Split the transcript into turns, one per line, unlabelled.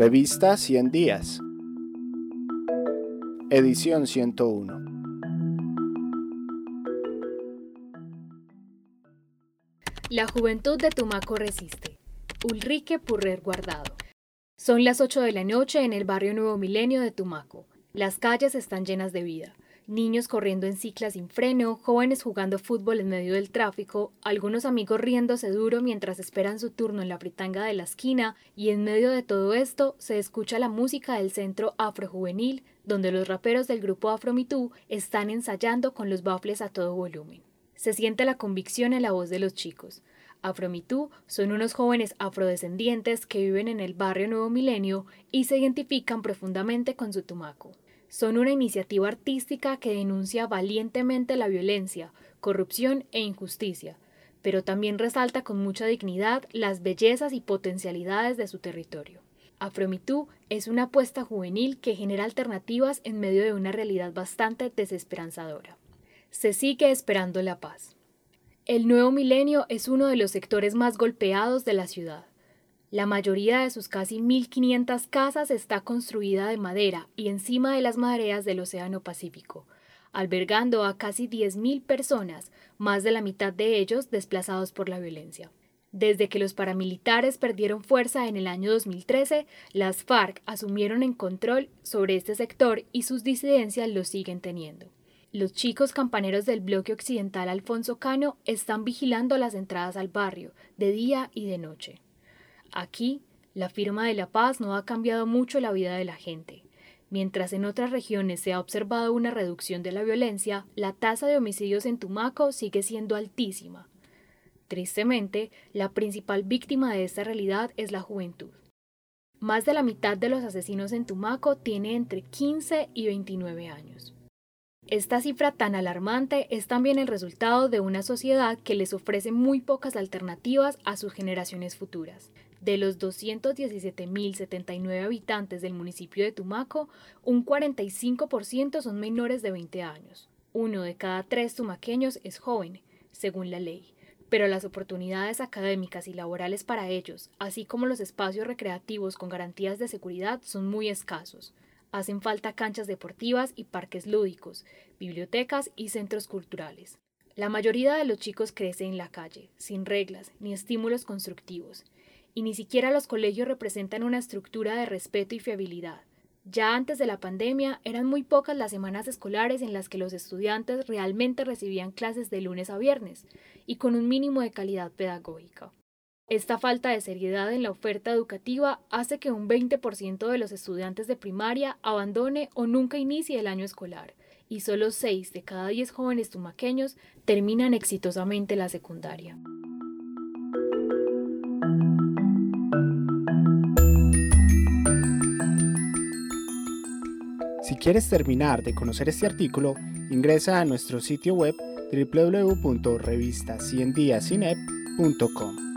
Revista 100 días. Edición 101.
La juventud de Tumaco resiste. Ulrike Purrer Guardado. Son las 8 de la noche en el barrio Nuevo Milenio de Tumaco. Las calles están llenas de vida niños corriendo en ciclas sin freno, jóvenes jugando fútbol en medio del tráfico, algunos amigos riéndose duro mientras esperan su turno en la fritanga de la esquina, y en medio de todo esto se escucha la música del centro afrojuvenil, donde los raperos del grupo Afromitú están ensayando con los bafles a todo volumen. Se siente la convicción en la voz de los chicos. Afromitú son unos jóvenes afrodescendientes que viven en el barrio Nuevo Milenio y se identifican profundamente con su tumaco son una iniciativa artística que denuncia valientemente la violencia, corrupción e injusticia, pero también resalta con mucha dignidad las bellezas y potencialidades de su territorio. Afromitú es una apuesta juvenil que genera alternativas en medio de una realidad bastante desesperanzadora. Se sigue esperando la paz. El nuevo milenio es uno de los sectores más golpeados de la ciudad. La mayoría de sus casi 1.500 casas está construida de madera y encima de las mareas del Océano Pacífico, albergando a casi 10.000 personas, más de la mitad de ellos desplazados por la violencia. Desde que los paramilitares perdieron fuerza en el año 2013, las FARC asumieron en control sobre este sector y sus disidencias lo siguen teniendo. Los chicos campaneros del bloque occidental Alfonso Cano están vigilando las entradas al barrio, de día y de noche. Aquí, la firma de la paz no ha cambiado mucho la vida de la gente. Mientras en otras regiones se ha observado una reducción de la violencia, la tasa de homicidios en Tumaco sigue siendo altísima. Tristemente, la principal víctima de esta realidad es la juventud. Más de la mitad de los asesinos en Tumaco tiene entre 15 y 29 años. Esta cifra tan alarmante es también el resultado de una sociedad que les ofrece muy pocas alternativas a sus generaciones futuras. De los 217.079 habitantes del municipio de Tumaco, un 45% son menores de 20 años. Uno de cada tres tumaqueños es joven, según la ley, pero las oportunidades académicas y laborales para ellos, así como los espacios recreativos con garantías de seguridad, son muy escasos. Hacen falta canchas deportivas y parques lúdicos, bibliotecas y centros culturales. La mayoría de los chicos crece en la calle, sin reglas ni estímulos constructivos, y ni siquiera los colegios representan una estructura de respeto y fiabilidad. Ya antes de la pandemia eran muy pocas las semanas escolares en las que los estudiantes realmente recibían clases de lunes a viernes y con un mínimo de calidad pedagógica. Esta falta de seriedad en la oferta educativa hace que un 20% de los estudiantes de primaria abandone o nunca inicie el año escolar, y solo 6 de cada 10 jóvenes tumaqueños terminan exitosamente la secundaria.
Si quieres terminar de conocer este artículo, ingresa a nuestro sitio web www.revistaciendiasinep.com.